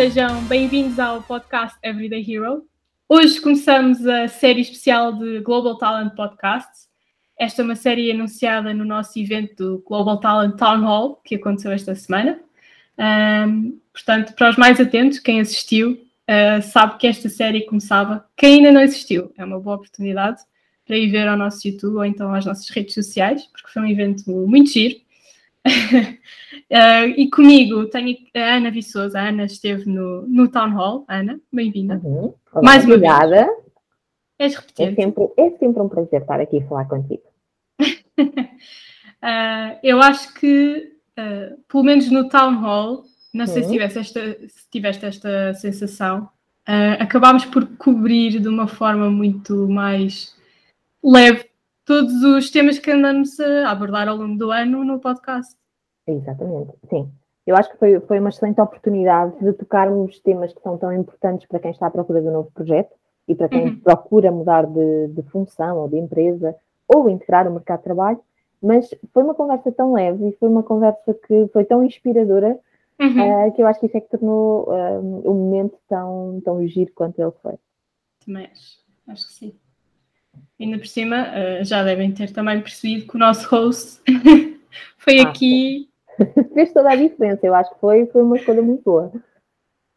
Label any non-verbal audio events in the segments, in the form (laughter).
sejam bem-vindos ao podcast Everyday Hero. Hoje começamos a série especial de Global Talent Podcasts. Esta é uma série anunciada no nosso evento do Global Talent Town Hall, que aconteceu esta semana. Um, portanto, para os mais atentos, quem assistiu uh, sabe que esta série começava. Quem ainda não assistiu, é uma boa oportunidade para ir ver ao nosso YouTube ou então às nossas redes sociais, porque foi um evento muito giro. Uh, (laughs) e comigo tenho a Ana Viçosa. A Ana esteve no, no Town Hall. Ana, bem-vinda. Uhum. Mais uma obrigada. vez. És repetente. É sempre, é sempre um prazer estar aqui a falar contigo. uh, (laughs) eu acho que, uh, pelo menos no Town Hall, não sei uhum. se, tiveste esta, se tiveste esta sensação, acabámos por cobrir de uma forma muito mais leve todos os temas que andamos a abordar ao longo do ano no podcast. Exatamente, sim. Eu acho que foi, foi uma excelente oportunidade de tocarmos temas que são tão importantes para quem está à procura de um novo projeto e para quem uhum. procura mudar de, de, função ou de empresa ou integrar o mercado de trabalho, mas foi uma conversa tão leve e foi uma conversa que foi tão inspiradora uhum. uh, que eu acho que isso é que tornou uh, o momento tão, tão giro quanto ele foi. Também acho, acho que sim. Ainda por cima, uh, já devem ter também percebido que o nosso host (laughs) foi ah, aqui. (laughs) Fez toda a diferença, eu acho que foi, foi uma escolha muito boa.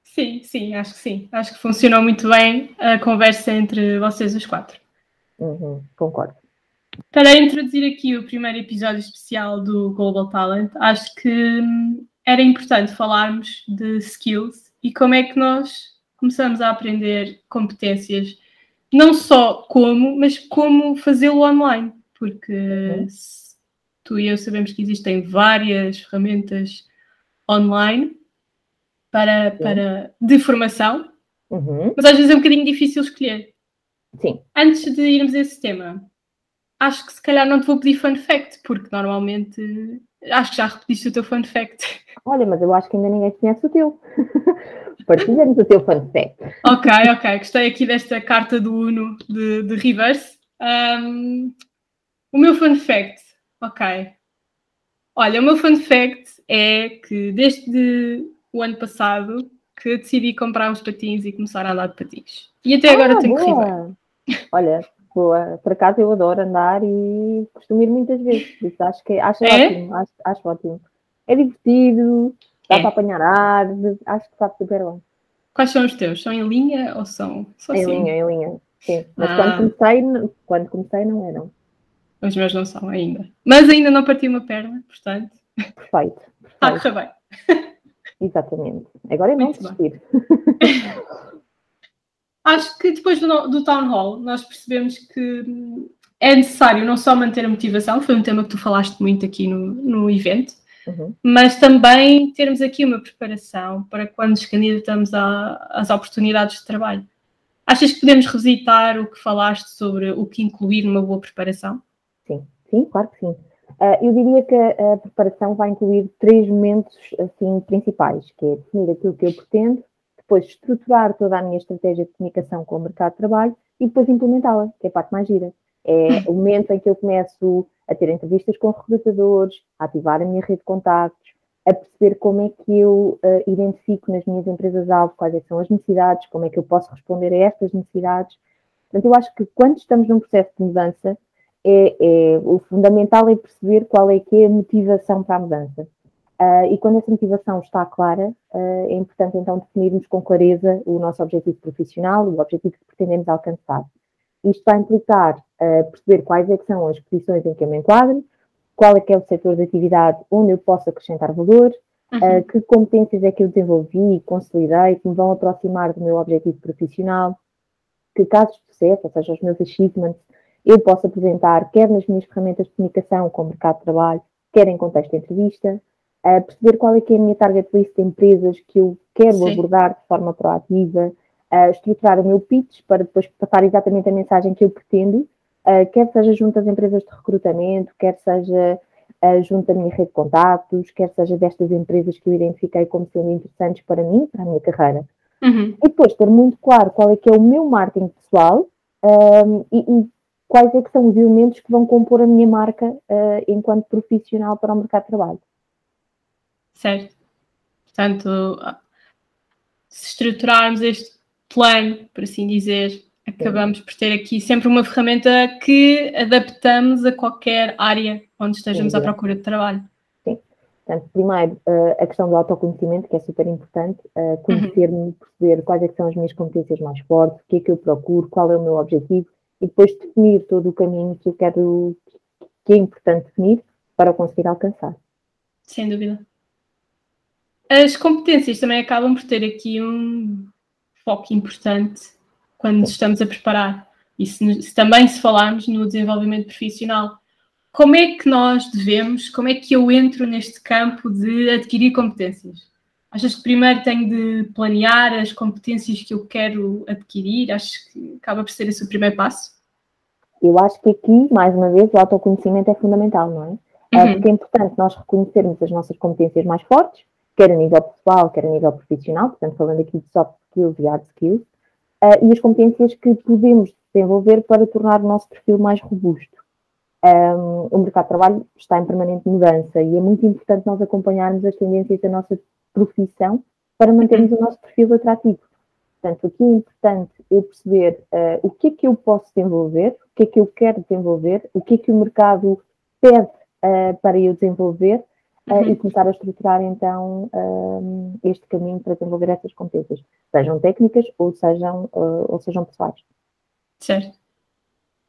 Sim, sim, acho que sim. Acho que funcionou muito bem a conversa entre vocês os quatro. Uhum, concordo. Para introduzir aqui o primeiro episódio especial do Global Talent, acho que hum, era importante falarmos de skills e como é que nós começamos a aprender competências não só como, mas como fazê-lo online, porque uhum. Tu e eu sabemos que existem várias ferramentas online para, para, de formação, uhum. mas às vezes é um bocadinho difícil escolher. Sim. Antes de irmos a esse tema, acho que se calhar não te vou pedir fun fact, porque normalmente acho que já repetiste o teu fun fact. (laughs) Olha, mas eu acho que ainda ninguém conhece o teu. (laughs) Partilha-nos o teu fun fact. Ok, ok. Gostei aqui desta carta do Uno de, de reverse. Um, o meu fun fact, ok. Olha, o meu fun fact é que desde o ano passado que decidi comprar uns patins e começar a andar de patins. E até agora ah, tenho boa. corrido Olha, boa. Por acaso eu adoro andar e costumo ir muitas vezes. Isso acho que acho é? ótimo. Acho, acho ótimo. É divertido, Dá é. para apanhar ar, acho que sabe super bem. Quais são os teus? São em linha ou são só Em assim? linha, em linha, sim. Mas ah. quando, comecei, quando comecei não eram. Os meus não são ainda. Mas ainda não parti uma perna, portanto. Perfeito. Está a correr bem. Exatamente. Agora é não desistir. (laughs) Acho que depois do, do Town Hall nós percebemos que é necessário não só manter a motivação, foi um tema que tu falaste muito aqui no, no evento, Uhum. Mas também termos aqui uma preparação para quando nos candidatamos às oportunidades de trabalho. Achas que podemos revisitar o que falaste sobre o que incluir numa boa preparação? Sim, sim, claro que sim. Uh, eu diria que a, a, preparação vai incluir três momentos assim principais, que é definir aquilo que eu pretendo, depois estruturar toda a minha estratégia de comunicação com o mercado de trabalho e depois implementá-la, que é a parte mais gira. É o momento em que eu começo a ter entrevistas com recrutadores, a ativar a minha rede de contactos, a perceber como é que eu uh, identifico nas minhas empresas-alvo quais é são as necessidades, como é que eu posso responder a estas necessidades. Portanto, eu acho que quando estamos num processo de mudança, é, é, o fundamental é perceber qual é que é a motivação para a mudança. Uh, e quando essa motivação está clara, uh, é importante então definirmos com clareza o nosso objetivo profissional, o objetivo que pretendemos alcançar. Isto vai implicar uh, perceber quais é são as posições em que eu me enquadro, qual é que é o setor de atividade onde eu posso acrescentar valor, uhum. uh, que competências é que eu desenvolvi, consolidei, que me vão aproximar do meu objetivo profissional, que casos de sucesso, ou seja, os meus achievements, eu posso apresentar, quer nas minhas ferramentas de comunicação com o mercado de trabalho, quer em contexto de entrevista, uh, perceber qual é que é a minha target list de empresas que eu quero Sim. abordar de forma proativa, uh, estruturar o meu pitch para depois passar exatamente a mensagem que eu pretendo, uh, quer seja junto às empresas de recrutamento, quer seja junto à minha rede de contatos, quer seja destas empresas que eu identifiquei como sendo interessantes para mim, para a minha carreira. Uhum. E depois ter muito claro qual é que é o meu marketing pessoal um, e, e, quais é que são os elementos que vão compor a minha marca uh, enquanto profissional para o mercado de trabalho. Certo. Portanto, se estruturarmos este plano, por assim dizer, acabamos por ter aqui sempre uma ferramenta que adaptamos a qualquer área onde estejamos Sim, à procura de trabalho. Sim. Portanto, primeiro, uh, a questão do autoconhecimento, que é super importante, uh, conhecer-me, uhum. perceber quais é são as minhas competências mais fortes, o que é que eu procuro, qual é o meu objetivo, e depois definir todo o caminho que eu quero, que é importante definir para conseguir alcançar. Sem dúvida. As competências também acabam por ter aqui um foco importante quando nos estamos a preparar. E se, se, também se falarmos no desenvolvimento profissional, como é que nós devemos, como é que eu entro neste campo de adquirir competências? Achas que primeiro tenho de planear as competências que eu quero adquirir? Acho que acaba por ser esse o primeiro passo? Eu acho que aqui, mais uma vez, o autoconhecimento é fundamental, não é? é uhum. Porque é importante nós reconhecermos as nossas competências mais fortes, quer a nível pessoal, quer a nível profissional, portanto, falando aqui de soft skills e hard skills, uh, e as competências que podemos desenvolver para tornar o nosso perfil mais robusto. Um, o mercado de trabalho está em permanente mudança e é muito importante nós acompanharmos as tendências da nossa profissão para mantermos o nosso perfil atrativo. Portanto, aqui é importante eu perceber uh, o que é que eu posso desenvolver, o que é que eu quero desenvolver, o que é que o mercado pede uh, para eu desenvolver uhum. e começar a estruturar então este caminho para desenvolver essas competências, sejam técnicas ou sejam, uh, ou sejam pessoais. Certo.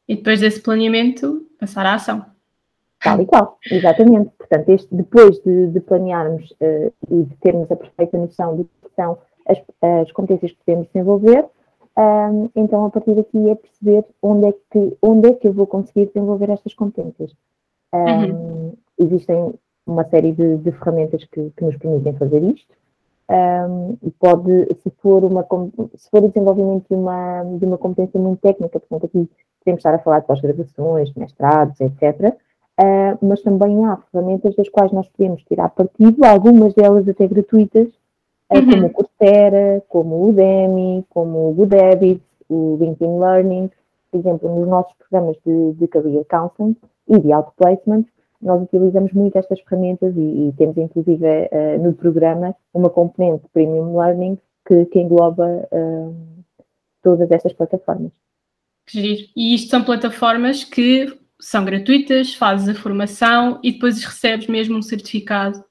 E depois desse planeamento, passar à ação. Tal e qual, exatamente. Portanto, este, depois de, de planearmos uh, e de termos a perfeita noção de que são as, as competências que podemos desenvolver, um, então a partir daqui é perceber onde é, que, onde é que eu vou conseguir desenvolver estas competências. Um, uhum. Existem uma série de, de ferramentas que, que, nos permitem fazer isto. Um, pode, se for, uma, se for o desenvolvimento de uma, de uma competência muito técnica, portanto, aqui podemos estar a falar de pós-graduações, mestrados, etc. Uh, ah, mas também há ferramentas das quais nós podemos tirar partido, algumas delas até gratuitas, uhum. como o Coursera, como o Udemy, como o Good o LinkedIn Learning, por exemplo, nos nossos programas de, de Career Counseling e de Outplacement, nós utilizamos muito estas ferramentas e, e temos inclusive uh, no programa uma componente Premium Learning que, que engloba uh, todas estas plataformas. E isto são plataformas que são gratuitas, fazes a formação e depois recebes mesmo um certificado.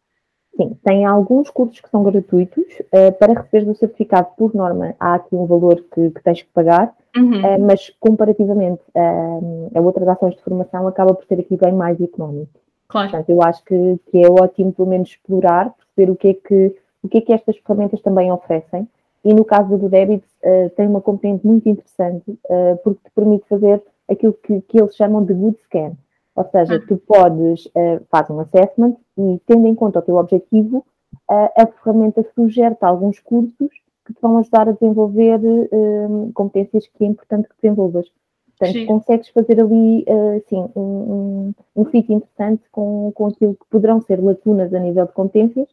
Sim, tem alguns cursos que são gratuitos. Uh, para receber o certificado, por norma, há aqui um valor que, que tens que pagar, uhum. uh, mas comparativamente uh, a outras ações de formação, acaba por ser aqui bem mais económico. Claro. Portanto, eu acho que, que é ótimo, pelo menos, explorar, perceber o que é que, o que, é que estas ferramentas também oferecem. E no caso do débito, tem uma componente muito interessante, porque te permite fazer aquilo que, que eles chamam de good scan. Ou seja, ah. tu podes uh, fazer um assessment e, tendo em conta o teu objetivo, a ferramenta sugere-te alguns cursos que te vão ajudar a desenvolver competências que é importante que desenvolvas. Portanto, Sim. consegues fazer ali, assim, um, um, um fit interessante com, com aquilo que poderão ser lacunas a nível de competências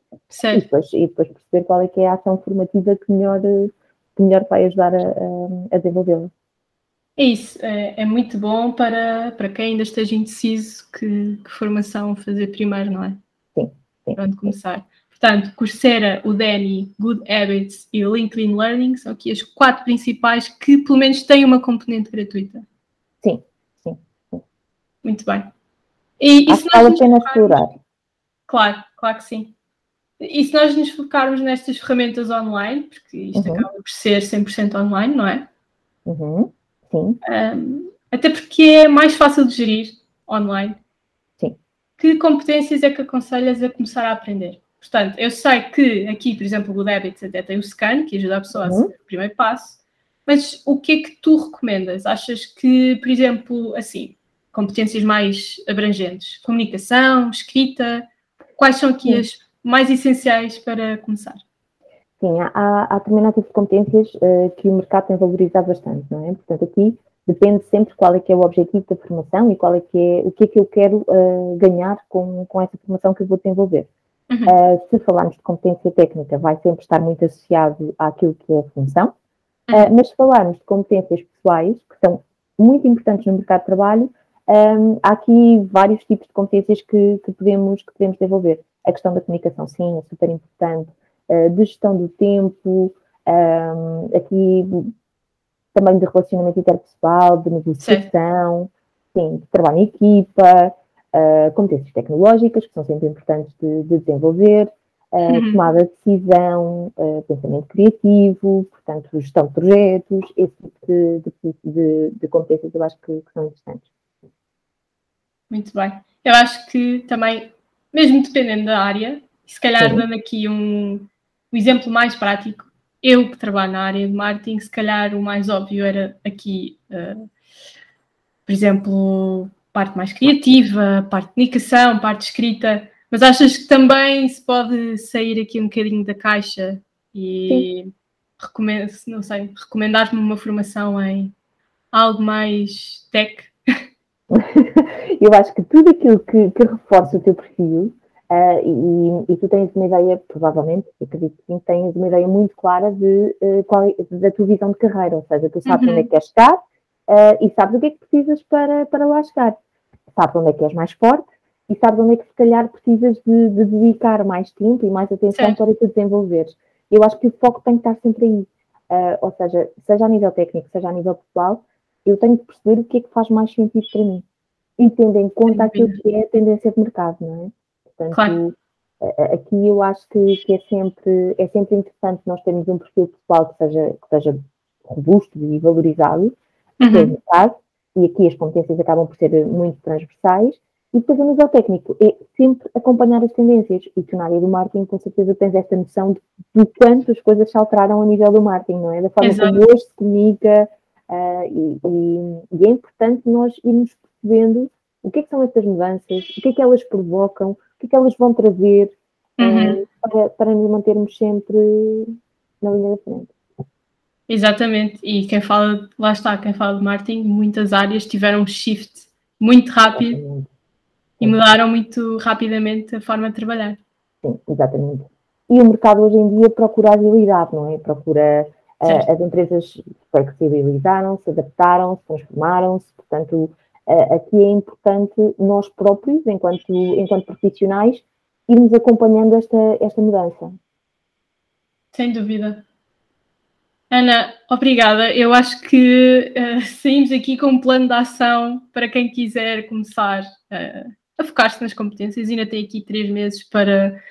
e depois, e depois, perceber qual é que é a ação formativa que melhor, que melhor vai ajudar a, a, a desenvolvê-la. É isso, é, é, muito bom para, para quem ainda esteja indeciso que, que formação fazer primeiro, não é? Sim. sim para onde começar. Portanto, Coursera, Udemy, Good Habits e LinkedIn Learning são aqui as quatro principais que pelo menos têm uma componente gratuita. Sim, sim. sim. Muito bem. E, que vale a pena explorar. Claro, claro que sim. E se nós nos focarmos nestas ferramentas online, porque isto uhum. acaba por ser 100% online, não é? Uhum. Sim. Um, até porque é mais fácil de gerir online. Sim. Que competências é que aconselhas a começar a aprender? Portanto, eu sei que aqui, por exemplo, o Habits até tem o scan, que ajuda a pessoa uhum. a ser o primeiro passo. Mas o que é que tu recomendas? Achas que, por exemplo, assim, competências mais abrangentes? Comunicação, escrita? Quais são aqui Sim. as mais essenciais para começar? Sim, há, há determinados tipos de competências uh, que o mercado tem valorizado bastante, não é? Portanto, aqui depende sempre qual é que é o objetivo da formação e qual é que é, o que é que eu quero uh, ganhar com, com essa formação que eu vou desenvolver. Uhum. Uh, se falarmos de competência técnica, vai sempre estar muito associado àquilo que é a função, Uh, mas se falarmos de competências pessoais, que são muito importantes no mercado de trabalho, um, há aqui vários tipos de competências que, que, podemos, que podemos desenvolver. A questão da comunicação, sim, é super importante. De gestão do tempo, um, aqui também de relacionamento interpessoal, de negociação, sim, de trabalho em equipa, uh, competências tecnológicas, que são sempre importantes de, de desenvolver, uh, uhum. tomada de decisão, pensamento criativo, portanto, gestão de projetos, esse tipo de, de, de, de competências eu acho que, que, são interessantes. Muito bem. Eu acho que também, mesmo dependendo da área, se calhar Sim. dando aqui um, um exemplo mais prático, eu que trabalho na área de marketing, se calhar o mais óbvio era aqui, uh, por exemplo, parte mais criativa, parte de comunicação, parte de escrita, mas achas que também se pode sair aqui um bocadinho da caixa e recomend, não sei, recomendar-me uma formação em algo mais tech? (laughs) Eu acho que tudo aquilo que, que reforça o teu perfil Uh, e, e, tu tens uma ideia, provavelmente, acredito que sim, tens uma ideia muito clara de, uh, qual é, da tua visão de carreira, ou seja, tu sabes uhum. onde é que queres chegar uh, e sabes o que é que precisas para, para lá chegar. Sabes onde é que és mais forte e sabes onde é que se calhar precisas de, de dedicar mais tempo e mais atenção Sim. para te desenvolveres. Eu acho que o foco tem que estar sempre aí. ou seja, seja a nível técnico, seja a nível pessoal, eu tenho que perceber o que é que faz mais sentido para mim. E tendo em conta aquilo que é a tendência de mercado, não é? Portanto, claro. aqui eu acho que, que, é, sempre, é sempre interessante nós termos um perfil pessoal que seja, que seja robusto e valorizado, uhum. que é o caso, e aqui as competências acabam por ser muito transversais, e depois a nível técnico é sempre acompanhar as tendências, e tu na área do marketing com certeza tens esta noção de, de quanto as coisas se alteraram a nível do marketing, não é? Da forma Exato. como hoje se comunica, uh, e, e, e, é importante nós irmos percebendo o que é que são estas mudanças, o que é que elas provocam, que, é que elas vão trazer uhum. uh, para, para nos mantermos sempre na linha da frente. Exatamente, e quem fala, lá está, quem fala de marketing, muitas áreas tiveram um shift muito rápido exatamente. e mudaram muito rapidamente a forma de trabalhar. Sim, exatamente. E o mercado hoje em dia procura agilidade, não é? Procura uh, as empresas flexibilizaram, se adaptaram, se transformaram-se, portanto, aqui é importante nós próprios, enquanto, enquanto profissionais, irmos acompanhando esta, esta mudança. Sem dúvida. Ana, obrigada. Eu acho que uh, saímos aqui com um plano de ação para quem quiser começar uh, a focar-se nas competências. Ainda tem aqui três meses para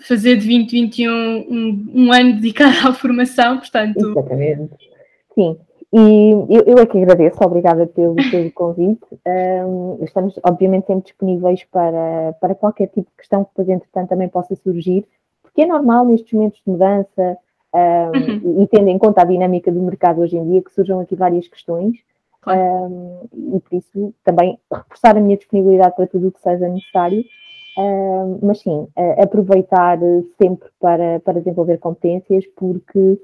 fazer de 2021 um, um ano dedicado (laughs) à formação, portanto. Exatamente. Sim, e eu, eu é que agradeço, obrigada pelo, pelo convite. Um, estamos, obviamente, sempre disponíveis para, para qualquer tipo de questão que depois, entretanto, também possa surgir, porque é normal nestes momentos de mudança um, uhum. e, tendo em conta a dinâmica do mercado hoje em dia, que surjam aqui várias questões. Claro. Um, e por isso também reforçar a minha disponibilidade para tudo o que seja necessário. mas sim, aproveitar sempre para, para desenvolver competências, porque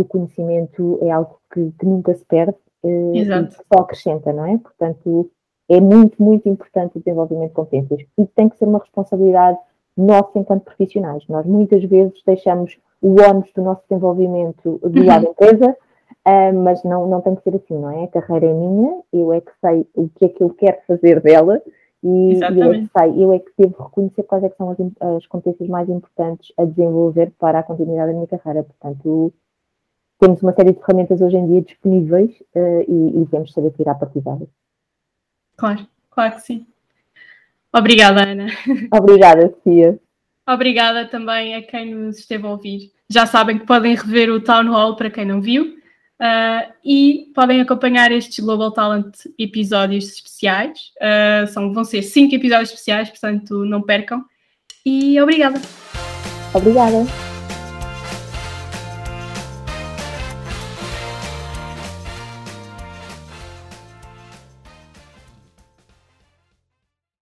o conhecimento é algo que, que nunca se perde uh, e só acrescenta, não é? Portanto, é muito, muito importante o desenvolvimento de competências e tem que ser uma responsabilidade nossa enquanto profissionais. Nós muitas vezes deixamos o ónus do nosso desenvolvimento do uhum. lado da empresa, uh, mas não, não tem que ser assim, não é? A carreira é minha, eu é que sei o que é que eu quero fazer dela e, eu é que sei, eu é que devo reconhecer quais é que são as, as competências mais importantes a desenvolver para a continuidade da minha carreira. Portanto, temos uma série de ferramentas hoje em dia disponíveis uh, e, e temos saber tirar partido delas. Claro, claro que sim. Obrigada, Ana. (laughs) Obrigada, Sofia. Obrigada também a quem nos esteve a ouvir. Já sabem que podem rever o Town Hall para quem não viu uh, e podem acompanhar estes Global Talent episódios especiais. Uh, são, vão ser cinco episódios especiais, portanto não percam. E obrigada. Obrigada.